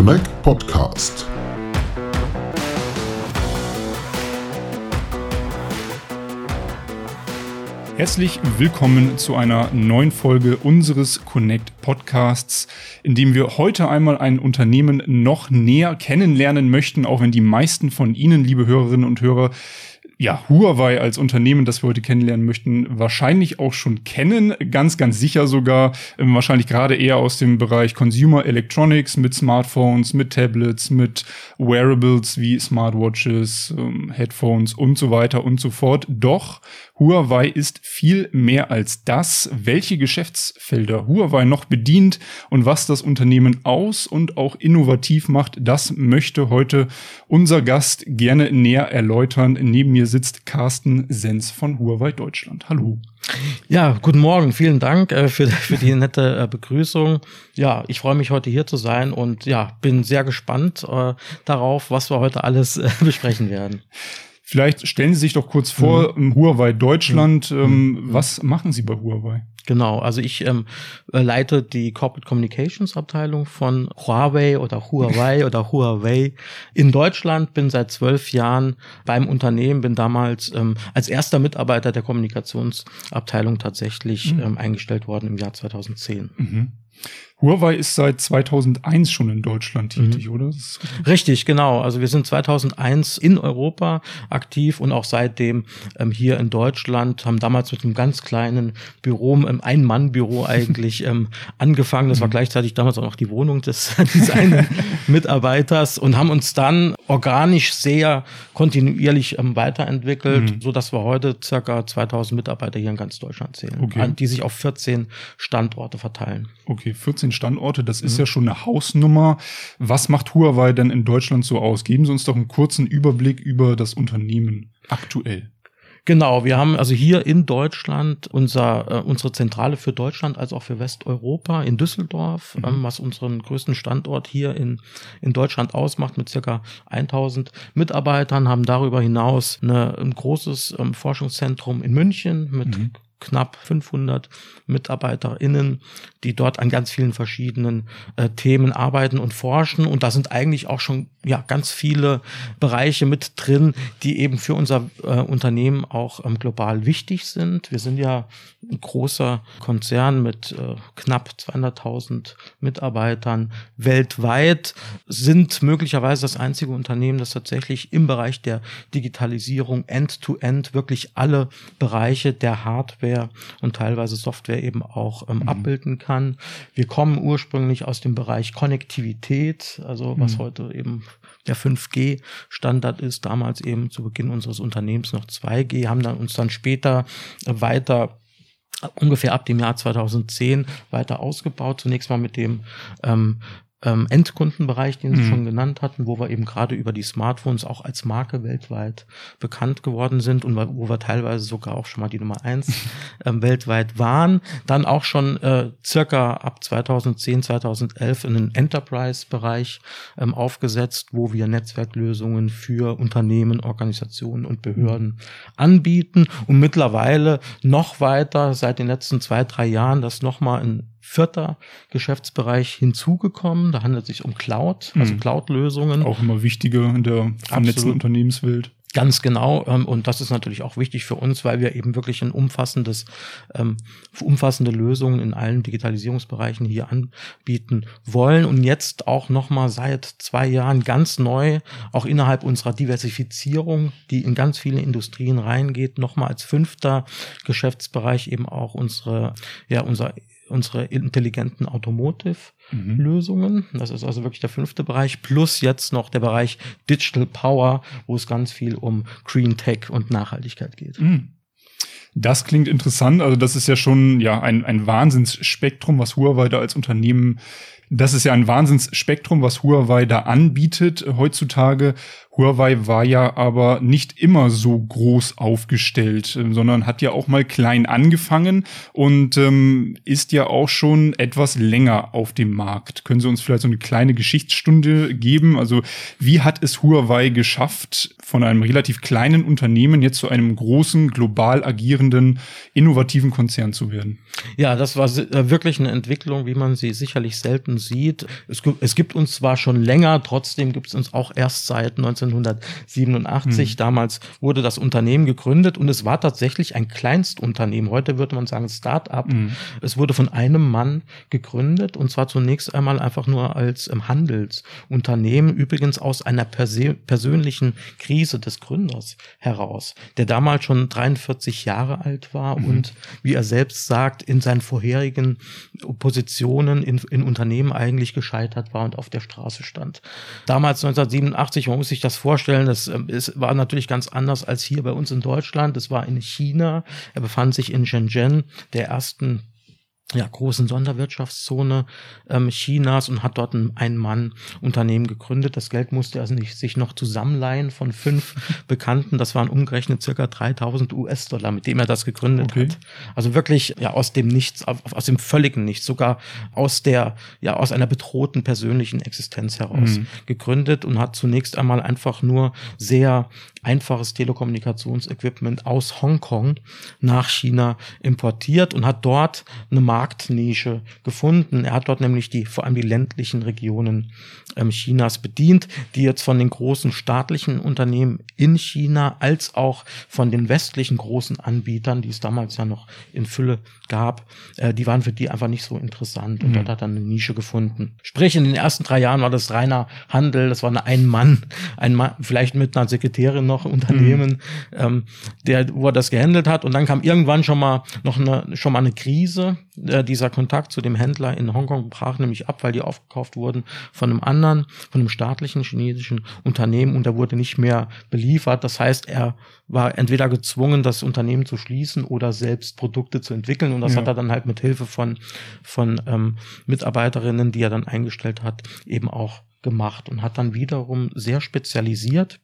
Connect Podcast. Herzlich willkommen zu einer neuen Folge unseres Connect Podcasts, in dem wir heute einmal ein Unternehmen noch näher kennenlernen möchten, auch wenn die meisten von Ihnen, liebe Hörerinnen und Hörer, ja, Huawei als Unternehmen, das wir heute kennenlernen möchten, wahrscheinlich auch schon kennen, ganz, ganz sicher sogar, ähm, wahrscheinlich gerade eher aus dem Bereich Consumer Electronics mit Smartphones, mit Tablets, mit Wearables wie Smartwatches, ähm, Headphones und so weiter und so fort. Doch Huawei ist viel mehr als das. Welche Geschäftsfelder Huawei noch bedient und was das Unternehmen aus und auch innovativ macht, das möchte heute unser Gast gerne näher erläutern. Neben mir sitzt Carsten Sens von Huawei Deutschland. Hallo. Ja, guten Morgen. Vielen Dank äh, für, für die nette äh, Begrüßung. Ja, ich freue mich heute hier zu sein und ja, bin sehr gespannt äh, darauf, was wir heute alles äh, besprechen werden. Vielleicht stellen Sie sich doch kurz vor, mhm. Huawei Deutschland, mhm. ähm, mhm. was machen Sie bei Huawei? Genau, also ich ähm, äh, leite die Corporate Communications Abteilung von Huawei oder Huawei oder Huawei in Deutschland, bin seit zwölf Jahren beim Unternehmen, bin damals ähm, als erster Mitarbeiter der Kommunikationsabteilung tatsächlich mhm. ähm, eingestellt worden im Jahr 2010. Mhm. Huawei ist seit 2001 schon in Deutschland tätig, mhm. oder? Richtig, genau. Also wir sind 2001 in Europa aktiv und auch seitdem ähm, hier in Deutschland, haben damals mit einem ganz kleinen Büro, ähm, Ein-Mann-Büro eigentlich ähm, angefangen. Das war mhm. gleichzeitig damals auch noch die Wohnung des, des einen Mitarbeiters und haben uns dann organisch sehr kontinuierlich ähm, weiterentwickelt, mhm. so dass wir heute circa 2000 Mitarbeiter hier in ganz Deutschland zählen, okay. die sich auf 14 Standorte verteilen. Okay, 14 Standorte, das ist mhm. ja schon eine Hausnummer. Was macht Huawei denn in Deutschland so aus? Geben Sie uns doch einen kurzen Überblick über das Unternehmen aktuell. Genau, wir haben also hier in Deutschland unser, äh, unsere Zentrale für Deutschland als auch für Westeuropa in Düsseldorf, mhm. ähm, was unseren größten Standort hier in, in Deutschland ausmacht mit circa 1000 Mitarbeitern, haben darüber hinaus eine, ein großes ähm, Forschungszentrum in München mit mhm knapp 500 MitarbeiterInnen, die dort an ganz vielen verschiedenen äh, Themen arbeiten und forschen. Und da sind eigentlich auch schon ja ganz viele Bereiche mit drin, die eben für unser äh, Unternehmen auch ähm, global wichtig sind. Wir sind ja ein großer Konzern mit äh, knapp 200.000 Mitarbeitern weltweit, sind möglicherweise das einzige Unternehmen, das tatsächlich im Bereich der Digitalisierung end-to-end -End wirklich alle Bereiche der Hardware und teilweise Software eben auch ähm, mhm. abbilden kann. Wir kommen ursprünglich aus dem Bereich Konnektivität, also was mhm. heute eben der 5G-Standard ist, damals eben zu Beginn unseres Unternehmens noch 2G, haben dann uns dann später weiter ungefähr ab dem Jahr 2010 weiter ausgebaut. Zunächst mal mit dem ähm, ähm, Endkundenbereich, den Sie mhm. schon genannt hatten, wo wir eben gerade über die Smartphones auch als Marke weltweit bekannt geworden sind und wo wir teilweise sogar auch schon mal die Nummer eins ähm, weltweit waren. Dann auch schon äh, circa ab 2010, 2011 in den Enterprise-Bereich ähm, aufgesetzt, wo wir Netzwerklösungen für Unternehmen, Organisationen und Behörden mhm. anbieten und mittlerweile noch weiter seit den letzten zwei, drei Jahren das nochmal in vierter Geschäftsbereich hinzugekommen. Da handelt es sich um Cloud, also mhm. Cloud-Lösungen. Auch immer wichtiger in der vernetzten Unternehmenswelt. Ganz genau. Ähm, und das ist natürlich auch wichtig für uns, weil wir eben wirklich ein umfassendes, ähm, umfassende Lösungen in allen Digitalisierungsbereichen hier anbieten wollen. Und jetzt auch nochmal seit zwei Jahren ganz neu, auch innerhalb unserer Diversifizierung, die in ganz viele Industrien reingeht, nochmal als fünfter Geschäftsbereich eben auch unsere, ja, unser unsere intelligenten Automotive-Lösungen. Mhm. Das ist also wirklich der fünfte Bereich. Plus jetzt noch der Bereich Digital Power, wo es ganz viel um Green Tech und Nachhaltigkeit geht. Mhm. Das klingt interessant. Also das ist ja schon ja ein, ein Wahnsinnsspektrum, was Huawei da als Unternehmen, das ist ja ein Wahnsinnsspektrum, was Huawei da anbietet heutzutage. Huawei war ja aber nicht immer so groß aufgestellt, äh, sondern hat ja auch mal klein angefangen und ähm, ist ja auch schon etwas länger auf dem Markt. Können Sie uns vielleicht so eine kleine Geschichtsstunde geben? Also wie hat es Huawei geschafft, von einem relativ kleinen Unternehmen jetzt zu einem großen, global agierenden, innovativen Konzern zu werden? Ja, das war äh, wirklich eine Entwicklung, wie man sie sicherlich selten sieht. Es, es gibt uns zwar schon länger, trotzdem gibt es uns auch erst seit 1987. Mhm. Damals wurde das Unternehmen gegründet und es war tatsächlich ein Kleinstunternehmen. Heute würde man sagen Start-up. Mhm. Es wurde von einem Mann gegründet und zwar zunächst einmal einfach nur als ähm, Handelsunternehmen, übrigens aus einer persö persönlichen Krise des Gründers heraus, der damals schon 43 Jahre alt war mhm. und wie er selbst sagt, in seinen vorherigen Positionen in, in Unternehmen eigentlich gescheitert war und auf der Straße stand. Damals 1987, man muss sich das vorstellen, das ähm, ist, war natürlich ganz anders als hier bei uns in Deutschland. Es war in China. Er befand sich in Shenzhen, der ersten ja, großen Sonderwirtschaftszone ähm, Chinas und hat dort ein Ein-Mann-Unternehmen gegründet. Das Geld musste er also nicht, sich noch zusammenleihen von fünf Bekannten. Das waren umgerechnet circa 3000 US-Dollar, mit dem er das gegründet okay. hat. Also wirklich ja aus dem Nichts, aus dem völligen Nichts, sogar aus der ja aus einer bedrohten persönlichen Existenz heraus mhm. gegründet und hat zunächst einmal einfach nur sehr einfaches Telekommunikationsequipment aus Hongkong nach China importiert und hat dort eine Marktnische gefunden. Er hat dort nämlich die, vor allem die ländlichen Regionen ähm, Chinas bedient, die jetzt von den großen staatlichen Unternehmen in China als auch von den westlichen großen Anbietern, die es damals ja noch in Fülle gab, äh, die waren für die einfach nicht so interessant. Und mhm. dort hat er eine Nische gefunden. Sprich, in den ersten drei Jahren war das reiner Handel, das war eine Ein-Mann, ein Mann, vielleicht mit einer Sekretärin noch Unternehmen, mhm. ähm, der, wo er das gehandelt hat. Und dann kam irgendwann schon mal noch eine, schon mal eine Krise. Äh, dieser Kontakt zu dem Händler in Hongkong brach nämlich ab, weil die aufgekauft wurden von einem anderen, von einem staatlichen chinesischen Unternehmen und er wurde nicht mehr beliefert. Das heißt, er war entweder gezwungen, das Unternehmen zu schließen oder selbst Produkte zu entwickeln. Und das ja. hat er dann halt mit Hilfe von, von ähm, Mitarbeiterinnen, die er dann eingestellt hat, eben auch gemacht und hat dann wiederum sehr spezialisiert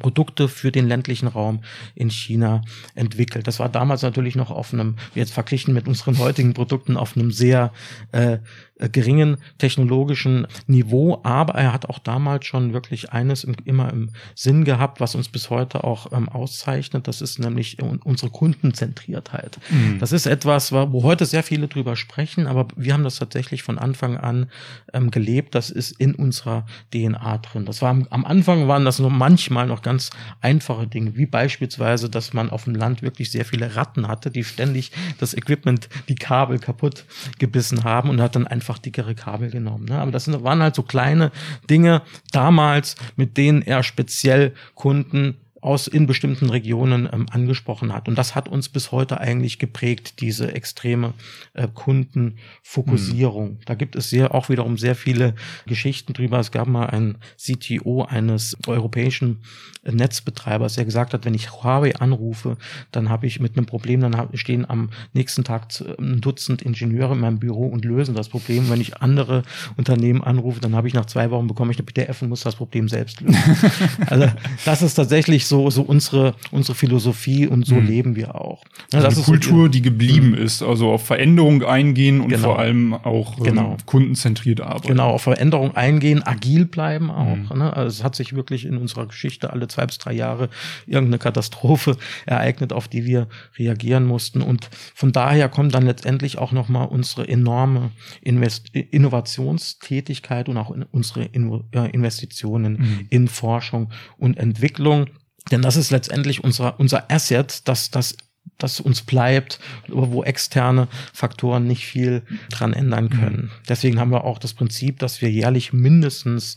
Produkte für den ländlichen Raum in China entwickelt. Das war damals natürlich noch auf einem, jetzt verglichen mit unseren heutigen Produkten, auf einem sehr äh, geringen technologischen Niveau, aber er hat auch damals schon wirklich eines im, immer im Sinn gehabt, was uns bis heute auch ähm, auszeichnet. Das ist nämlich unsere Kundenzentriertheit. Mhm. Das ist etwas, wo heute sehr viele drüber sprechen, aber wir haben das tatsächlich von Anfang an ähm, gelebt. Das ist in unserer DNA drin. Das war am, am Anfang waren das nur manchmal noch ganz einfache Dinge, wie beispielsweise, dass man auf dem Land wirklich sehr viele Ratten hatte, die ständig das Equipment, die Kabel kaputt gebissen haben und hat dann einfach einfach dickere Kabel genommen. Ne? Aber das waren halt so kleine Dinge damals, mit denen er speziell Kunden aus in bestimmten Regionen ähm, angesprochen hat. Und das hat uns bis heute eigentlich geprägt, diese extreme äh, Kundenfokussierung. Mhm. Da gibt es sehr, auch wiederum sehr viele Geschichten drüber. Es gab mal einen CTO eines europäischen äh, Netzbetreibers, der gesagt hat, wenn ich Huawei anrufe, dann habe ich mit einem Problem, dann hab, stehen am nächsten Tag ein Dutzend Ingenieure in meinem Büro und lösen das Problem. Wenn ich andere Unternehmen anrufe, dann habe ich nach zwei Wochen bekomme ich eine PDF und muss das Problem selbst lösen. also das ist tatsächlich so so, so unsere, unsere Philosophie und so mhm. leben wir auch. Also das ist Kultur, so, die geblieben mhm. ist, also auf Veränderung eingehen und genau. vor allem auch ähm, genau. kundenzentriert arbeiten. Genau, auf Veränderung eingehen, agil bleiben auch. Mhm. Ne? Also es hat sich wirklich in unserer Geschichte alle zwei bis drei Jahre irgendeine Katastrophe ereignet, auf die wir reagieren mussten. Und von daher kommt dann letztendlich auch nochmal unsere enorme Invest Innovationstätigkeit und auch in unsere Investitionen mhm. in Forschung und Entwicklung. Denn das ist letztendlich unser, unser Asset, dass das das uns bleibt, wo externe Faktoren nicht viel dran ändern können. Mhm. Deswegen haben wir auch das Prinzip, dass wir jährlich mindestens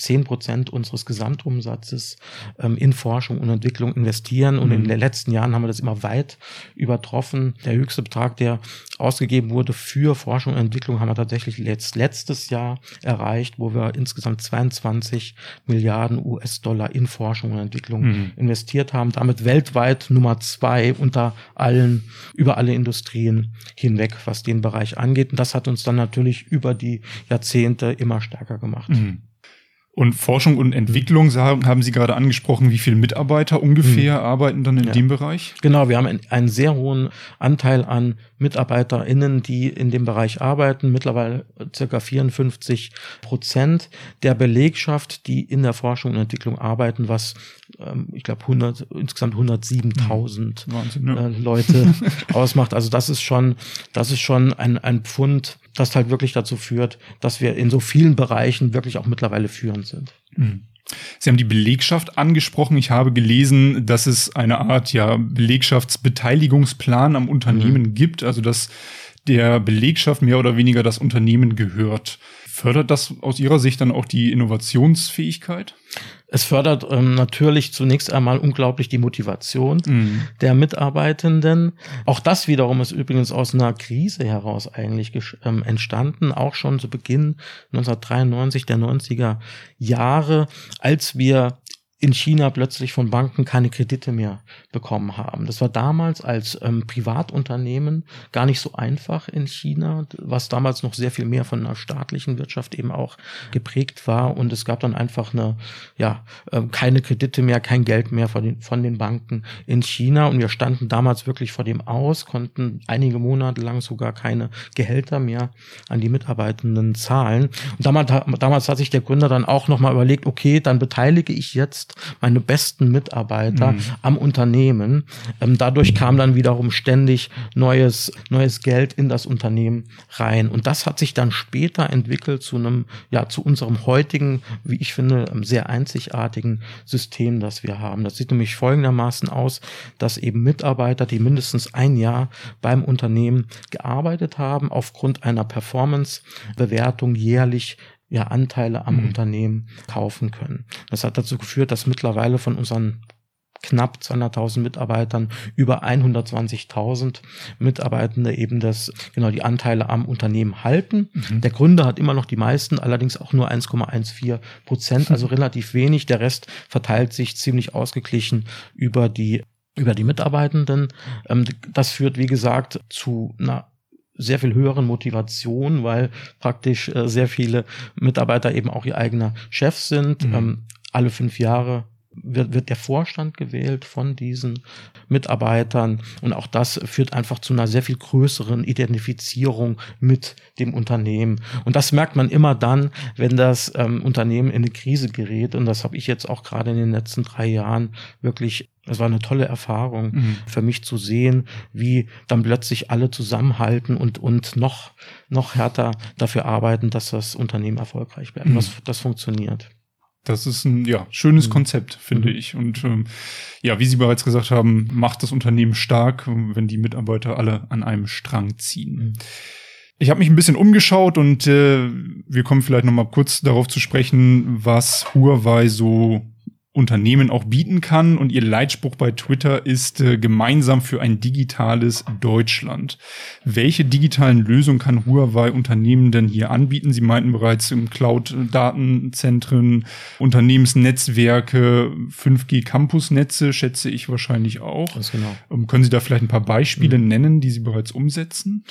zehn Prozent unseres Gesamtumsatzes ähm, in Forschung und Entwicklung investieren. Und mhm. in den letzten Jahren haben wir das immer weit übertroffen. Der höchste Betrag, der ausgegeben wurde für Forschung und Entwicklung, haben wir tatsächlich letzt, letztes Jahr erreicht, wo wir insgesamt 22 Milliarden US-Dollar in Forschung und Entwicklung mhm. investiert haben. Damit weltweit Nummer zwei unter allen, über alle Industrien hinweg, was den Bereich angeht. Und das hat uns dann natürlich über die Jahrzehnte immer stärker gemacht. Mhm. Und Forschung und Entwicklung sagen, haben Sie gerade angesprochen, wie viele Mitarbeiter ungefähr mhm. arbeiten dann in ja. dem Bereich? Genau, wir haben einen sehr hohen Anteil an MitarbeiterInnen, die in dem Bereich arbeiten, mittlerweile circa 54 Prozent der Belegschaft, die in der Forschung und Entwicklung arbeiten, was ähm, ich glaube 100 insgesamt 107.000 mhm. ja. äh, Leute ausmacht. Also das ist schon, das ist schon ein, ein Pfund das halt wirklich dazu führt, dass wir in so vielen Bereichen wirklich auch mittlerweile führend sind. Mhm. Sie haben die Belegschaft angesprochen. Ich habe gelesen, dass es eine Art ja Belegschaftsbeteiligungsplan am Unternehmen mhm. gibt, also dass der Belegschaft mehr oder weniger das Unternehmen gehört. Fördert das aus Ihrer Sicht dann auch die Innovationsfähigkeit? Es fördert ähm, natürlich zunächst einmal unglaublich die Motivation mhm. der Mitarbeitenden. Auch das wiederum ist übrigens aus einer Krise heraus eigentlich ähm, entstanden, auch schon zu Beginn 1993 der 90er Jahre, als wir in China plötzlich von Banken keine Kredite mehr bekommen haben. Das war damals als ähm, Privatunternehmen gar nicht so einfach in China, was damals noch sehr viel mehr von einer staatlichen Wirtschaft eben auch geprägt war. Und es gab dann einfach eine, ja, äh, keine Kredite mehr, kein Geld mehr von den, von den Banken in China. Und wir standen damals wirklich vor dem aus, konnten einige Monate lang sogar keine Gehälter mehr an die Mitarbeitenden zahlen. Und damals, damals hat sich der Gründer dann auch nochmal überlegt, okay, dann beteilige ich jetzt meine besten Mitarbeiter mhm. am Unternehmen. Ähm, dadurch kam dann wiederum ständig neues, neues Geld in das Unternehmen rein. Und das hat sich dann später entwickelt zu einem, ja, zu unserem heutigen, wie ich finde, ähm, sehr einzigartigen System, das wir haben. Das sieht nämlich folgendermaßen aus, dass eben Mitarbeiter, die mindestens ein Jahr beim Unternehmen gearbeitet haben, aufgrund einer Performance-Bewertung jährlich ja Anteile am mhm. Unternehmen kaufen können. Das hat dazu geführt, dass mittlerweile von unseren knapp 200.000 Mitarbeitern über 120.000 Mitarbeitende eben das genau die Anteile am Unternehmen halten. Mhm. Der Gründer hat immer noch die meisten, allerdings auch nur 1,14 Prozent, also relativ wenig. Der Rest verteilt sich ziemlich ausgeglichen über die über die Mitarbeitenden. Ähm, das führt, wie gesagt, zu einer sehr viel höheren Motivation, weil praktisch äh, sehr viele Mitarbeiter eben auch ihr eigener Chef sind. Mhm. Ähm, alle fünf Jahre wird, wird der Vorstand gewählt von diesen Mitarbeitern und auch das führt einfach zu einer sehr viel größeren Identifizierung mit dem Unternehmen. Und das merkt man immer dann, wenn das ähm, Unternehmen in eine Krise gerät und das habe ich jetzt auch gerade in den letzten drei Jahren wirklich es war eine tolle Erfahrung mhm. für mich zu sehen, wie dann plötzlich alle zusammenhalten und, und noch, noch härter dafür arbeiten, dass das Unternehmen erfolgreich bleibt. Mhm. Das, das funktioniert. Das ist ein ja, schönes mhm. Konzept, finde mhm. ich. Und ähm, ja, wie Sie bereits gesagt haben, macht das Unternehmen stark, wenn die Mitarbeiter alle an einem Strang ziehen. Mhm. Ich habe mich ein bisschen umgeschaut und äh, wir kommen vielleicht noch mal kurz darauf zu sprechen, was Huawei so Unternehmen auch bieten kann. Und ihr Leitspruch bei Twitter ist äh, gemeinsam für ein digitales Deutschland. Welche digitalen Lösungen kann Huawei Unternehmen denn hier anbieten? Sie meinten bereits im Cloud-Datenzentren, Unternehmensnetzwerke, 5G-Campusnetze, schätze ich wahrscheinlich auch. Ganz genau. Ähm, können Sie da vielleicht ein paar Beispiele mhm. nennen, die Sie bereits umsetzen?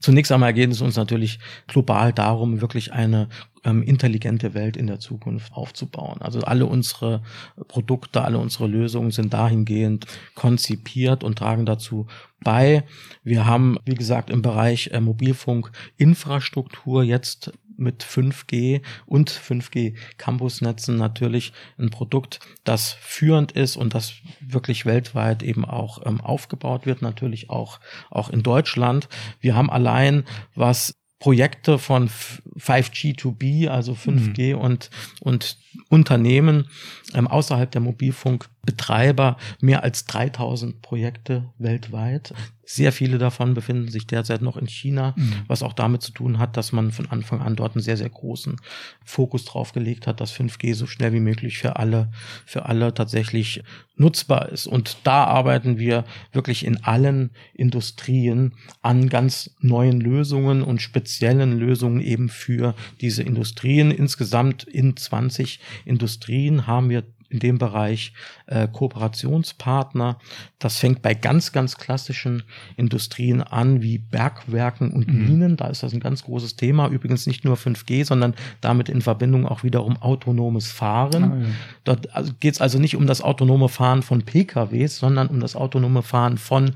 Zunächst einmal geht es uns natürlich global darum, wirklich eine ähm, intelligente Welt in der Zukunft aufzubauen. Also alle unsere Produkte, alle unsere Lösungen sind dahingehend konzipiert und tragen dazu bei. Wir haben, wie gesagt, im Bereich äh, Mobilfunkinfrastruktur jetzt mit 5G und 5G Campusnetzen natürlich ein Produkt, das führend ist und das wirklich weltweit eben auch ähm, aufgebaut wird, natürlich auch, auch in Deutschland. Wir haben allein, was Projekte von 5G2B, also 5G mhm. und, und Unternehmen ähm, außerhalb der Mobilfunkbetreiber mehr als 3000 Projekte weltweit. Sehr viele davon befinden sich derzeit noch in China, mhm. was auch damit zu tun hat, dass man von Anfang an dort einen sehr, sehr großen Fokus drauf gelegt hat, dass 5G so schnell wie möglich für alle, für alle tatsächlich nutzbar ist. Und da arbeiten wir wirklich in allen Industrien an ganz neuen Lösungen und speziellen Lösungen eben für diese Industrien. Insgesamt in 20 Industrien haben wir in dem Bereich äh, Kooperationspartner. Das fängt bei ganz, ganz klassischen Industrien an, wie Bergwerken und mhm. Minen. Da ist das ein ganz großes Thema. Übrigens nicht nur 5G, sondern damit in Verbindung auch wiederum autonomes Fahren. Ah, ja. Dort also geht es also nicht um das autonome Fahren von PKWs, sondern um das autonome Fahren von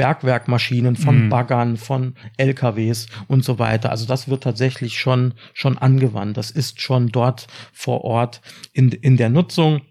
Bergwerkmaschinen, von mhm. Baggern, von LKWs und so weiter. Also das wird tatsächlich schon, schon angewandt. Das ist schon dort vor Ort in, in der Nutzung.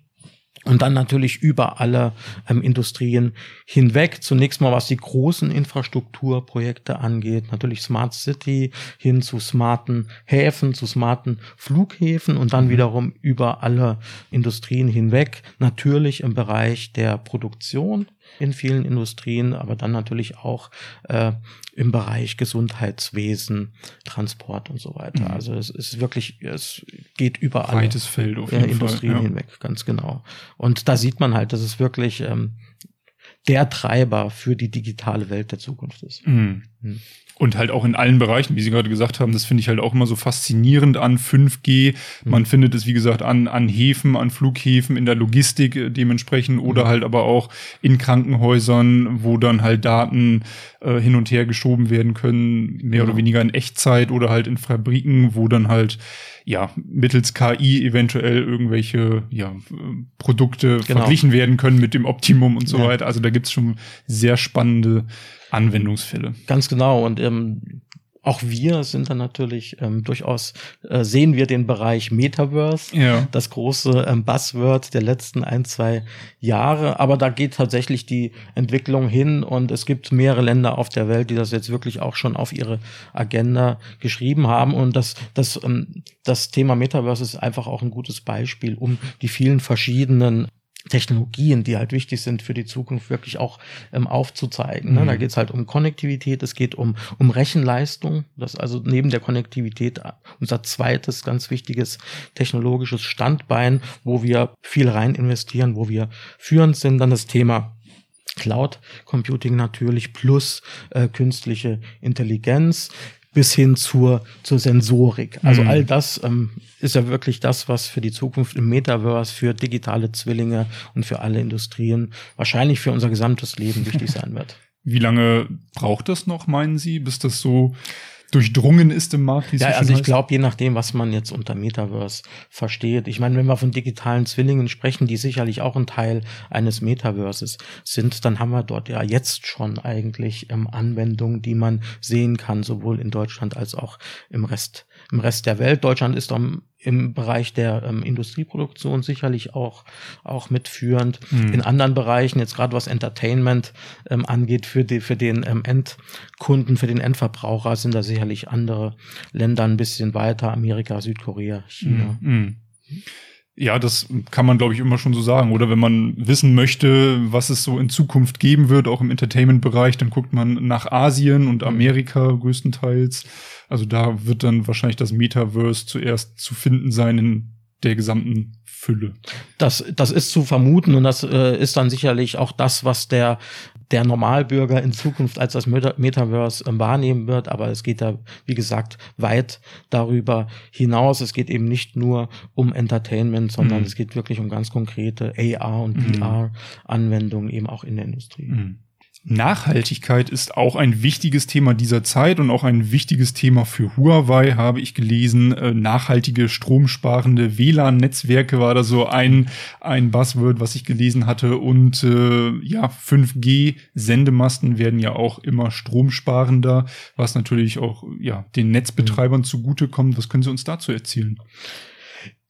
Und dann natürlich über alle ähm, Industrien hinweg. Zunächst mal, was die großen Infrastrukturprojekte angeht. Natürlich Smart City hin zu smarten Häfen, zu smarten Flughäfen und dann mhm. wiederum über alle Industrien hinweg. Natürlich im Bereich der Produktion in vielen Industrien, aber dann natürlich auch äh, im Bereich Gesundheitswesen, Transport und so weiter. Mhm. Also es ist wirklich, es geht überall. Weites Feld auf jeden äh, Industrien Fall, ja. hinweg, ganz genau. Und da sieht man halt, dass es wirklich ähm, der Treiber für die digitale Welt der Zukunft ist. Mhm. Mhm. Und halt auch in allen Bereichen, wie Sie gerade gesagt haben, das finde ich halt auch immer so faszinierend an 5G. Man mhm. findet es, wie gesagt, an, an Häfen, an Flughäfen, in der Logistik äh, dementsprechend oder mhm. halt aber auch in Krankenhäusern, wo dann halt Daten äh, hin und her geschoben werden können, mehr genau. oder weniger in Echtzeit oder halt in Fabriken, wo dann halt ja, mittels KI eventuell irgendwelche ja, Produkte genau. verglichen werden können mit dem Optimum und so ja. weiter. Also da gibt's schon sehr spannende Anwendungsfälle. Ganz genau. Und ähm, auch wir sind dann natürlich ähm, durchaus, äh, sehen wir den Bereich Metaverse, ja. das große ähm, Buzzword der letzten ein, zwei Jahre. Aber da geht tatsächlich die Entwicklung hin und es gibt mehrere Länder auf der Welt, die das jetzt wirklich auch schon auf ihre Agenda geschrieben haben. Und das, das, ähm, das Thema Metaverse ist einfach auch ein gutes Beispiel, um die vielen verschiedenen Technologien, die halt wichtig sind für die Zukunft, wirklich auch ähm, aufzuzeigen. Ne? Mhm. Da geht es halt um Konnektivität, es geht um, um Rechenleistung. Das ist also neben der Konnektivität unser zweites ganz wichtiges technologisches Standbein, wo wir viel rein investieren, wo wir führend sind. Dann das Thema Cloud Computing natürlich plus äh, künstliche Intelligenz bis hin zur, zur Sensorik. Also mhm. all das ähm, ist ja wirklich das, was für die Zukunft im Metaverse, für digitale Zwillinge und für alle Industrien, wahrscheinlich für unser gesamtes Leben wichtig sein wird. Wie lange braucht das noch, meinen Sie, bis das so durchdrungen ist im Markt. Ja, also ich glaube, je nachdem, was man jetzt unter Metaverse versteht. Ich meine, wenn wir von digitalen Zwillingen sprechen, die sicherlich auch ein Teil eines Metaverses sind, dann haben wir dort ja jetzt schon eigentlich ähm, Anwendungen, die man sehen kann, sowohl in Deutschland als auch im Rest im Rest der Welt. Deutschland ist am im Bereich der ähm, Industrieproduktion sicherlich auch, auch mitführend. Mhm. In anderen Bereichen, jetzt gerade was Entertainment ähm, angeht, für, die, für den ähm, Endkunden, für den Endverbraucher sind da sicherlich andere Länder ein bisschen weiter, Amerika, Südkorea, China. Mhm. Ja, das kann man, glaube ich, immer schon so sagen. Oder wenn man wissen möchte, was es so in Zukunft geben wird, auch im Entertainment-Bereich, dann guckt man nach Asien und mhm. Amerika größtenteils. Also da wird dann wahrscheinlich das Metaverse zuerst zu finden sein in der gesamten Fülle. Das, das ist zu vermuten und das äh, ist dann sicherlich auch das, was der, der Normalbürger in Zukunft als das Metaverse äh, wahrnehmen wird. Aber es geht da, wie gesagt, weit darüber hinaus. Es geht eben nicht nur um Entertainment, sondern mhm. es geht wirklich um ganz konkrete AR und mhm. VR-Anwendungen eben auch in der Industrie. Mhm. Nachhaltigkeit ist auch ein wichtiges Thema dieser Zeit und auch ein wichtiges Thema für Huawei, habe ich gelesen. Äh, nachhaltige, stromsparende WLAN-Netzwerke war da so ein, ein Buzzword, was ich gelesen hatte. Und äh, ja, 5G-Sendemasten werden ja auch immer stromsparender, was natürlich auch ja, den Netzbetreibern mhm. zugutekommt. Was können Sie uns dazu erzählen?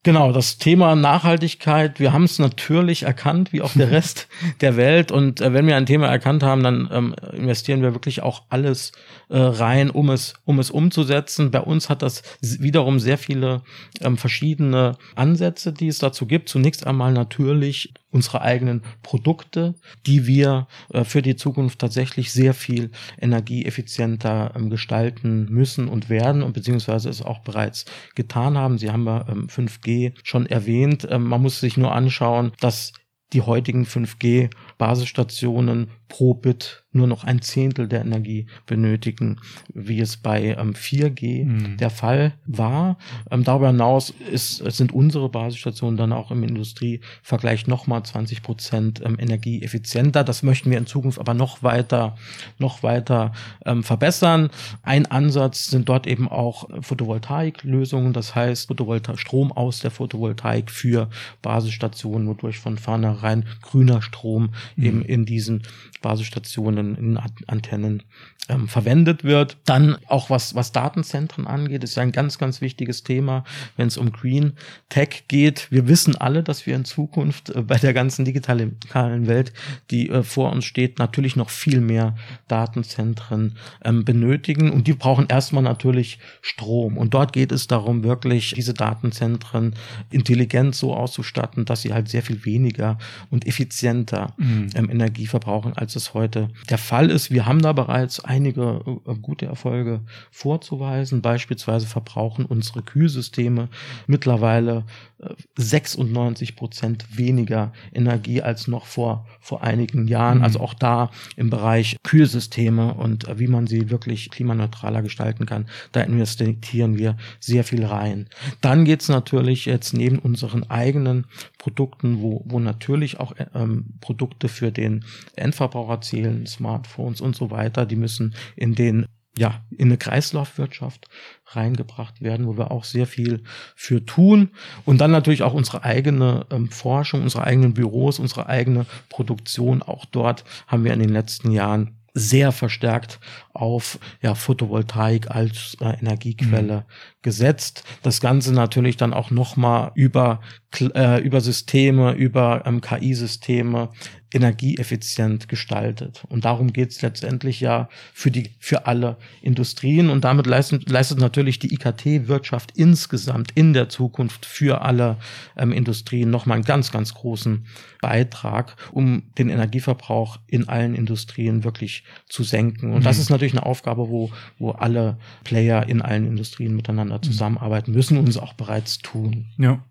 Genau, das Thema Nachhaltigkeit, wir haben es natürlich erkannt, wie auch der Rest der Welt. Und äh, wenn wir ein Thema erkannt haben, dann ähm, investieren wir wirklich auch alles äh, rein, um es, um es umzusetzen. Bei uns hat das wiederum sehr viele ähm, verschiedene Ansätze, die es dazu gibt. Zunächst einmal natürlich unsere eigenen Produkte, die wir äh, für die Zukunft tatsächlich sehr viel energieeffizienter ähm, gestalten müssen und werden und beziehungsweise es auch bereits getan haben. Sie haben ja ähm, 5G schon erwähnt. Ähm, man muss sich nur anschauen, dass die heutigen 5G-Basisstationen pro Bit nur noch ein Zehntel der Energie benötigen, wie es bei ähm, 4G mhm. der Fall war. Ähm, darüber hinaus ist, sind unsere Basisstationen dann auch im Industrievergleich nochmal 20 Prozent ähm, energieeffizienter. Das möchten wir in Zukunft aber noch weiter, noch weiter ähm, verbessern. Ein Ansatz sind dort eben auch Photovoltaiklösungen, das heißt Photovolta Strom aus der Photovoltaik für Basisstationen, wodurch von vornherein grüner Strom mhm. eben in diesen Basisstationen, in Antennen ähm, verwendet wird. Dann auch was, was Datenzentren angeht, ist ein ganz, ganz wichtiges Thema, wenn es um Green Tech geht. Wir wissen alle, dass wir in Zukunft äh, bei der ganzen digitalen Welt, die äh, vor uns steht, natürlich noch viel mehr Datenzentren ähm, benötigen. Und die brauchen erstmal natürlich Strom. Und dort geht es darum, wirklich diese Datenzentren intelligent so auszustatten, dass sie halt sehr viel weniger und effizienter mhm. ähm, Energie verbrauchen, als es heute der Fall ist. Wir haben da bereits ein einige äh, gute Erfolge vorzuweisen. Beispielsweise verbrauchen unsere Kühlsysteme mittlerweile 96 äh, Prozent weniger Energie als noch vor, vor einigen Jahren. Mhm. Also auch da im Bereich Kühlsysteme und äh, wie man sie wirklich klimaneutraler gestalten kann, da investieren wir sehr viel rein. Dann geht es natürlich jetzt neben unseren eigenen Produkten, wo, wo natürlich auch ähm, Produkte für den Endverbraucher zählen, Smartphones und so weiter, die müssen in den ja, in eine Kreislaufwirtschaft reingebracht werden, wo wir auch sehr viel für tun. Und dann natürlich auch unsere eigene ähm, Forschung, unsere eigenen Büros, unsere eigene Produktion. Auch dort haben wir in den letzten Jahren sehr verstärkt auf ja, Photovoltaik als äh, Energiequelle mhm. gesetzt. Das Ganze natürlich dann auch nochmal über, äh, über Systeme, über ähm, KI-Systeme energieeffizient gestaltet. Und darum geht es letztendlich ja für die, für alle Industrien. Und damit leistet, leistet natürlich die IKT-Wirtschaft insgesamt in der Zukunft für alle ähm, Industrien nochmal einen ganz, ganz großen Beitrag, um den Energieverbrauch in allen Industrien wirklich zu senken. Und mhm. das ist natürlich eine Aufgabe, wo, wo alle Player in allen Industrien miteinander mhm. zusammenarbeiten müssen und es auch bereits tun. Ja.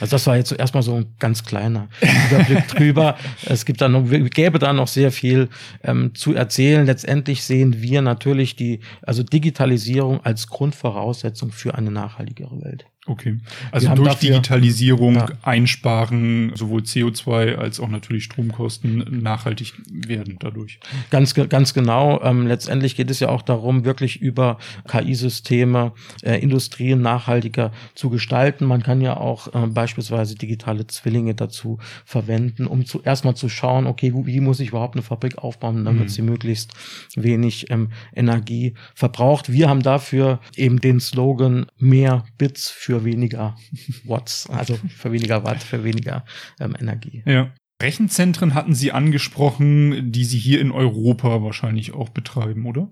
Also das war jetzt erstmal so ein ganz kleiner Überblick drüber. Es gibt da noch, gäbe da noch sehr viel ähm, zu erzählen. Letztendlich sehen wir natürlich die, also Digitalisierung als Grundvoraussetzung für eine nachhaltigere Welt. Okay. Also durch dafür, Digitalisierung ja. einsparen, sowohl CO2 als auch natürlich Stromkosten nachhaltig werden dadurch. Ganz, ganz genau. Ähm, letztendlich geht es ja auch darum, wirklich über KI-Systeme äh, Industrien nachhaltiger zu gestalten. Man kann ja auch äh, beispielsweise digitale Zwillinge dazu verwenden, um zu erstmal zu schauen, okay, wie, muss ich überhaupt eine Fabrik aufbauen, damit mhm. sie möglichst wenig ähm, Energie verbraucht. Wir haben dafür eben den Slogan mehr Bits für für weniger Watts, also für weniger Watt, für weniger ähm, Energie. Ja. Rechenzentren hatten Sie angesprochen, die Sie hier in Europa wahrscheinlich auch betreiben, oder?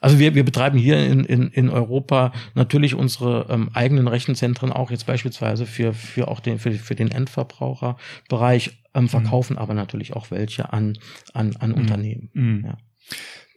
Also wir, wir betreiben hier in, in, in Europa natürlich unsere ähm, eigenen Rechenzentren auch jetzt beispielsweise für, für auch den, für, für den Endverbraucherbereich, ähm, verkaufen mhm. aber natürlich auch welche an, an, an mhm. Unternehmen. Mhm. Ja.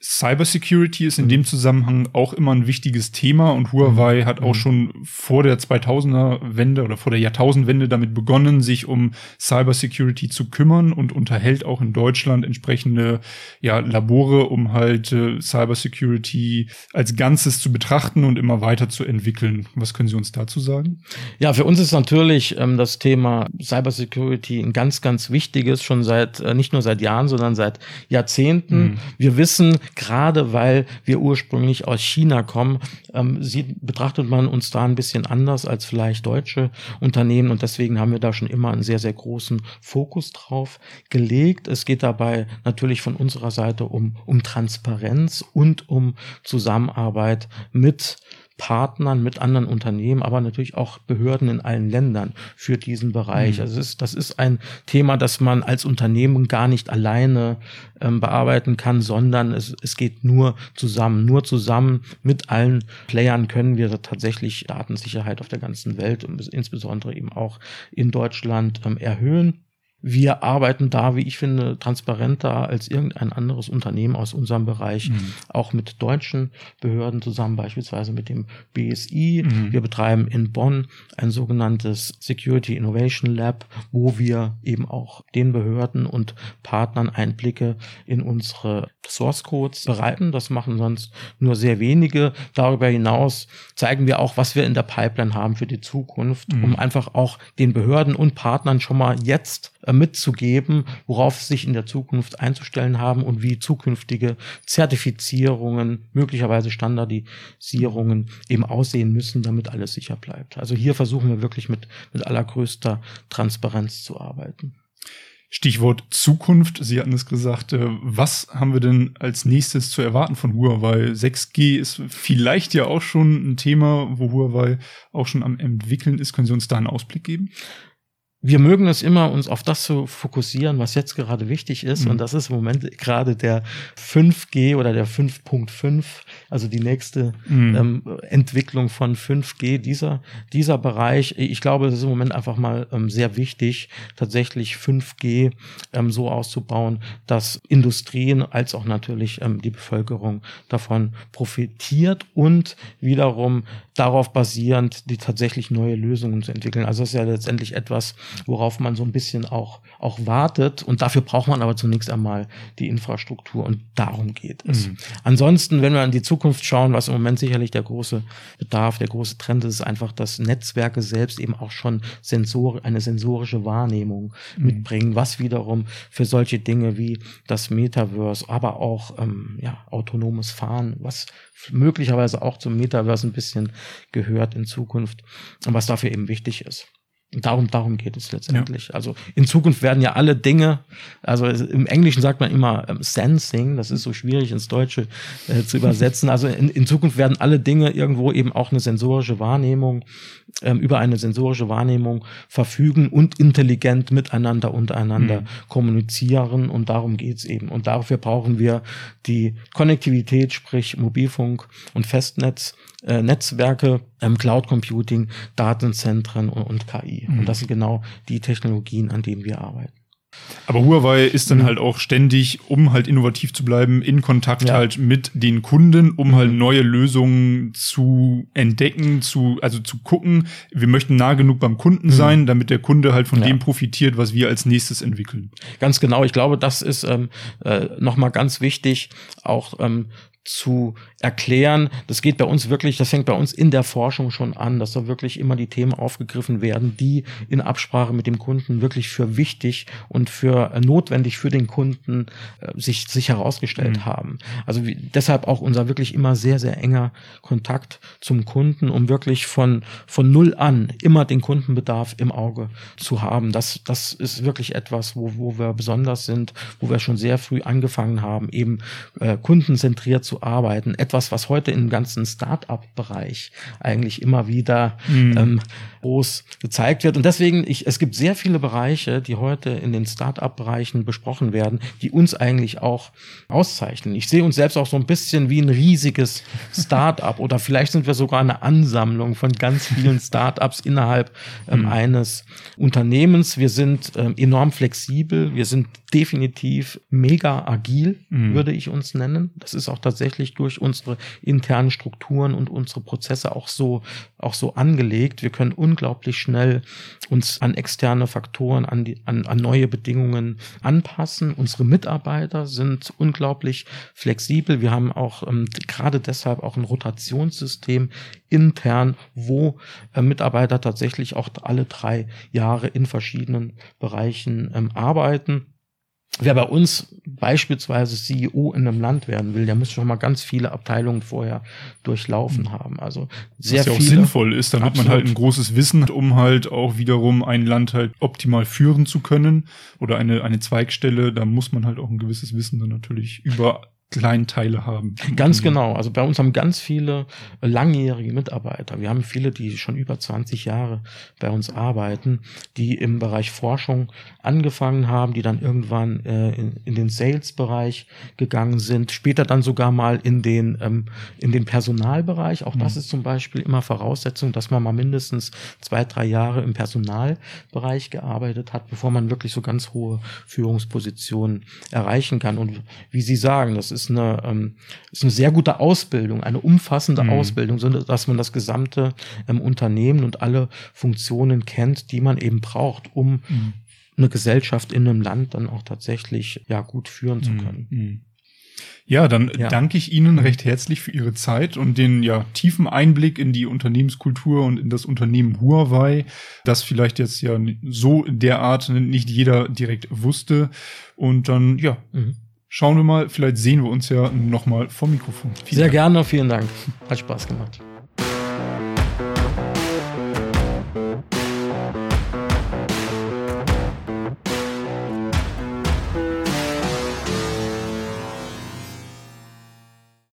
Cybersecurity ist in mhm. dem Zusammenhang auch immer ein wichtiges Thema und Huawei mhm. hat auch mhm. schon vor der 2000er Wende oder vor der Jahrtausendwende damit begonnen, sich um Cybersecurity zu kümmern und unterhält auch in Deutschland entsprechende ja, Labore, um halt äh, Cybersecurity als Ganzes zu betrachten und immer weiter zu entwickeln. Was können Sie uns dazu sagen? Ja, für uns ist natürlich ähm, das Thema Cybersecurity ein ganz, ganz wichtiges, schon seit, äh, nicht nur seit Jahren, sondern seit Jahrzehnten. Mhm. Wir wissen, gerade weil wir ursprünglich aus China kommen, ähm, sieht, betrachtet man uns da ein bisschen anders als vielleicht deutsche Unternehmen und deswegen haben wir da schon immer einen sehr, sehr großen Fokus drauf gelegt. Es geht dabei natürlich von unserer Seite um, um Transparenz und um Zusammenarbeit mit Partnern, mit anderen Unternehmen, aber natürlich auch Behörden in allen Ländern für diesen Bereich. Mhm. Also ist, das ist ein Thema, das man als Unternehmen gar nicht alleine ähm, bearbeiten kann, sondern es, es geht nur zusammen. Nur zusammen mit allen Playern können wir tatsächlich Datensicherheit auf der ganzen Welt und insbesondere eben auch in Deutschland ähm, erhöhen. Wir arbeiten da, wie ich finde, transparenter als irgendein anderes Unternehmen aus unserem Bereich, mhm. auch mit deutschen Behörden zusammen, beispielsweise mit dem BSI. Mhm. Wir betreiben in Bonn ein sogenanntes Security Innovation Lab, wo wir eben auch den Behörden und Partnern Einblicke in unsere Source Codes bereiten. Das machen sonst nur sehr wenige. Darüber hinaus zeigen wir auch, was wir in der Pipeline haben für die Zukunft, mhm. um einfach auch den Behörden und Partnern schon mal jetzt mitzugeben, worauf sie sich in der Zukunft einzustellen haben und wie zukünftige Zertifizierungen, möglicherweise Standardisierungen eben aussehen müssen, damit alles sicher bleibt. Also hier versuchen wir wirklich mit, mit allergrößter Transparenz zu arbeiten. Stichwort Zukunft. Sie hatten es gesagt. Äh, was haben wir denn als nächstes zu erwarten von Huawei? 6G ist vielleicht ja auch schon ein Thema, wo Huawei auch schon am entwickeln ist. Können Sie uns da einen Ausblick geben? Wir mögen es immer, uns auf das zu fokussieren, was jetzt gerade wichtig ist. Mhm. Und das ist im Moment gerade der 5G oder der 5.5, also die nächste mhm. ähm, Entwicklung von 5G, dieser, dieser Bereich. Ich glaube, es ist im Moment einfach mal ähm, sehr wichtig, tatsächlich 5G ähm, so auszubauen, dass Industrien als auch natürlich ähm, die Bevölkerung davon profitiert und wiederum darauf basierend die tatsächlich neue Lösungen zu entwickeln. Also das ist ja letztendlich etwas, worauf man so ein bisschen auch, auch wartet. Und dafür braucht man aber zunächst einmal die Infrastruktur. Und darum geht es. Mhm. Ansonsten, wenn wir an die Zukunft schauen, was im Moment sicherlich der große Bedarf, der große Trend ist, ist einfach, dass Netzwerke selbst eben auch schon Sensor, eine sensorische Wahrnehmung mhm. mitbringen, was wiederum für solche Dinge wie das Metaverse, aber auch ähm, ja, autonomes Fahren, was möglicherweise auch zum Metaverse ein bisschen gehört in Zukunft und was dafür eben wichtig ist. Darum, darum geht es letztendlich. Ja. Also in Zukunft werden ja alle Dinge, also im Englischen sagt man immer ähm, Sensing, das ist so schwierig ins Deutsche äh, zu übersetzen. Also in, in Zukunft werden alle Dinge irgendwo eben auch eine sensorische Wahrnehmung, ähm, über eine sensorische Wahrnehmung verfügen und intelligent miteinander untereinander mhm. kommunizieren. Und darum geht's eben. Und dafür brauchen wir die Konnektivität, sprich Mobilfunk und Festnetz äh, Netzwerke, ähm, Cloud Computing, Datenzentren und, und KI. Mhm. Und das sind genau die Technologien, an denen wir arbeiten. Aber Huawei ist dann mhm. halt auch ständig, um halt innovativ zu bleiben, in Kontakt ja. halt mit den Kunden, um halt mhm. halt neue Lösungen zu entdecken, zu, also zu gucken. Wir möchten nah genug beim Kunden mhm. sein, damit der Kunde halt von ja. dem profitiert, was wir als nächstes entwickeln. Ganz genau. Ich glaube, das ist ähm, äh, nochmal ganz wichtig, auch ähm, zu erklären. Das geht bei uns wirklich, das fängt bei uns in der Forschung schon an, dass da wirklich immer die Themen aufgegriffen werden, die in Absprache mit dem Kunden wirklich für wichtig und für äh, notwendig für den Kunden äh, sich, sich herausgestellt mhm. haben. Also wie, deshalb auch unser wirklich immer sehr, sehr enger Kontakt zum Kunden, um wirklich von, von null an immer den Kundenbedarf im Auge zu haben. Das, das ist wirklich etwas, wo, wo wir besonders sind, wo wir schon sehr früh angefangen haben, eben äh, kundenzentriert zu arbeiten. Etwas, was heute im ganzen Start-up-Bereich eigentlich immer wieder mhm. ähm, groß gezeigt wird. Und deswegen, ich, es gibt sehr viele Bereiche, die heute in den Start-up-Bereichen besprochen werden, die uns eigentlich auch auszeichnen. Ich sehe uns selbst auch so ein bisschen wie ein riesiges Start-up oder vielleicht sind wir sogar eine Ansammlung von ganz vielen Start-ups innerhalb ähm, mhm. eines Unternehmens. Wir sind ähm, enorm flexibel. Wir sind definitiv mega agil, mhm. würde ich uns nennen. Das ist auch tatsächlich durch unsere internen Strukturen und unsere Prozesse auch so, auch so angelegt. Wir können unglaublich schnell uns an externe Faktoren, an, die, an, an neue Bedingungen anpassen. Unsere Mitarbeiter sind unglaublich flexibel. Wir haben auch ähm, gerade deshalb auch ein Rotationssystem intern, wo äh, Mitarbeiter tatsächlich auch alle drei Jahre in verschiedenen Bereichen ähm, arbeiten. Wer bei uns beispielsweise CEO in einem Land werden will, der muss schon mal ganz viele Abteilungen vorher durchlaufen mhm. haben. Also sehr Was ja auch viele, sinnvoll ist, damit absolut. man halt ein großes Wissen hat, um halt auch wiederum ein Land halt optimal führen zu können oder eine, eine Zweigstelle, da muss man halt auch ein gewisses Wissen dann natürlich über Kleinteile haben. Ganz genau. Also bei uns haben ganz viele langjährige Mitarbeiter. Wir haben viele, die schon über 20 Jahre bei uns arbeiten, die im Bereich Forschung angefangen haben, die dann irgendwann äh, in, in, den Sales-Bereich gegangen sind, später dann sogar mal in den, ähm, in den Personalbereich. Auch mhm. das ist zum Beispiel immer Voraussetzung, dass man mal mindestens zwei, drei Jahre im Personalbereich gearbeitet hat, bevor man wirklich so ganz hohe Führungspositionen erreichen kann. Und wie Sie sagen, das ist ist eine, ähm, ist eine sehr gute Ausbildung, eine umfassende mhm. Ausbildung, so dass man das gesamte ähm, Unternehmen und alle Funktionen kennt, die man eben braucht, um mhm. eine Gesellschaft in einem Land dann auch tatsächlich ja gut führen zu mhm. können. Mhm. Ja, dann ja. danke ich Ihnen recht herzlich für Ihre Zeit und den ja tiefen Einblick in die Unternehmenskultur und in das Unternehmen Huawei, das vielleicht jetzt ja so derart nicht jeder direkt wusste. Und dann ja. Mhm schauen wir mal, vielleicht sehen wir uns ja nochmal vom Mikrofon. Vielen Sehr Dank. gerne, vielen Dank. Hat Spaß gemacht.